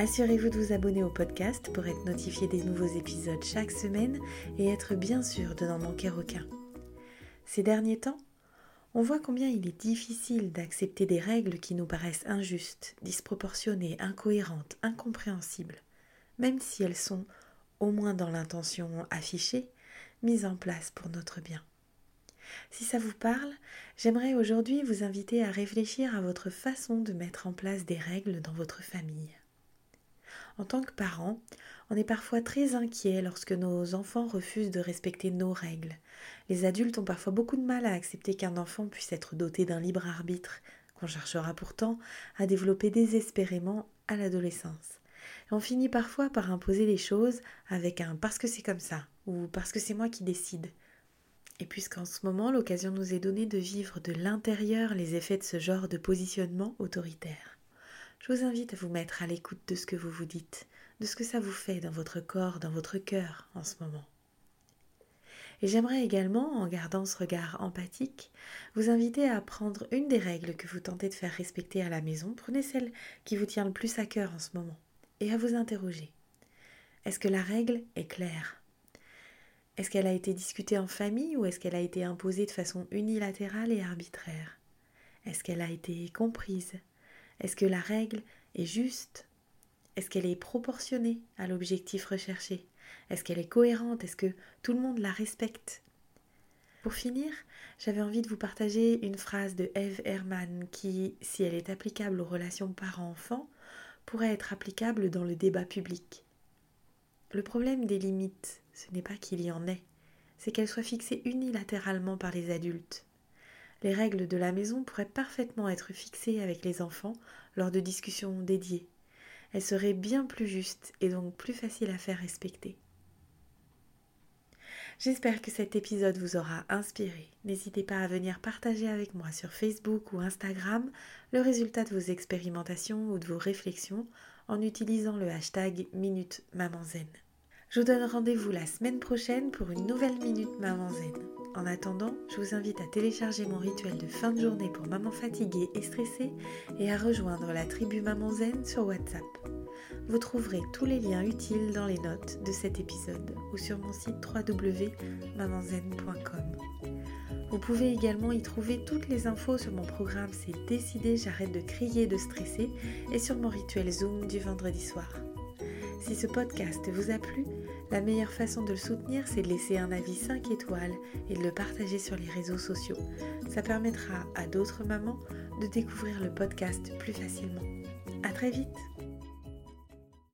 Assurez-vous de vous abonner au podcast pour être notifié des nouveaux épisodes chaque semaine et être bien sûr de n'en manquer aucun. Ces derniers temps, on voit combien il est difficile d'accepter des règles qui nous paraissent injustes, disproportionnées, incohérentes, incompréhensibles, même si elles sont, au moins dans l'intention affichée, mises en place pour notre bien. Si ça vous parle, j'aimerais aujourd'hui vous inviter à réfléchir à votre façon de mettre en place des règles dans votre famille. En tant que parents, on est parfois très inquiet lorsque nos enfants refusent de respecter nos règles. Les adultes ont parfois beaucoup de mal à accepter qu'un enfant puisse être doté d'un libre arbitre, qu'on cherchera pourtant à développer désespérément à l'adolescence. on finit parfois par imposer les choses avec un parce que c'est comme ça ou parce que c'est moi qui décide. Et puisqu'en ce moment l'occasion nous est donnée de vivre de l'intérieur les effets de ce genre de positionnement autoritaire je vous invite à vous mettre à l'écoute de ce que vous vous dites, de ce que ça vous fait dans votre corps, dans votre cœur en ce moment. Et j'aimerais également, en gardant ce regard empathique, vous inviter à prendre une des règles que vous tentez de faire respecter à la maison, prenez celle qui vous tient le plus à cœur en ce moment, et à vous interroger. Est-ce que la règle est claire? Est-ce qu'elle a été discutée en famille ou est-ce qu'elle a été imposée de façon unilatérale et arbitraire? Est-ce qu'elle a été comprise? Est-ce que la règle est juste? Est-ce qu'elle est proportionnée à l'objectif recherché? Est-ce qu'elle est cohérente? Est-ce que tout le monde la respecte? Pour finir, j'avais envie de vous partager une phrase de Eve Herman qui, si elle est applicable aux relations parents-enfants, pourrait être applicable dans le débat public. Le problème des limites, ce n'est pas qu'il y en ait, c'est qu'elles soient fixées unilatéralement par les adultes. Les règles de la maison pourraient parfaitement être fixées avec les enfants lors de discussions dédiées. Elles seraient bien plus justes et donc plus faciles à faire respecter. J'espère que cet épisode vous aura inspiré. N'hésitez pas à venir partager avec moi sur Facebook ou Instagram le résultat de vos expérimentations ou de vos réflexions en utilisant le hashtag Minute Maman Zen. Je vous donne rendez-vous la semaine prochaine pour une nouvelle Minute Maman Zen. En attendant, je vous invite à télécharger mon rituel de fin de journée pour maman fatiguée et stressée et à rejoindre la tribu Maman Zen sur WhatsApp. Vous trouverez tous les liens utiles dans les notes de cet épisode ou sur mon site www.mamanzen.com. Vous pouvez également y trouver toutes les infos sur mon programme C'est décidé, j'arrête de crier et de stresser et sur mon rituel Zoom du vendredi soir. Si ce podcast vous a plu, la meilleure façon de le soutenir, c'est de laisser un avis 5 étoiles et de le partager sur les réseaux sociaux. Ça permettra à d'autres mamans de découvrir le podcast plus facilement. À très vite!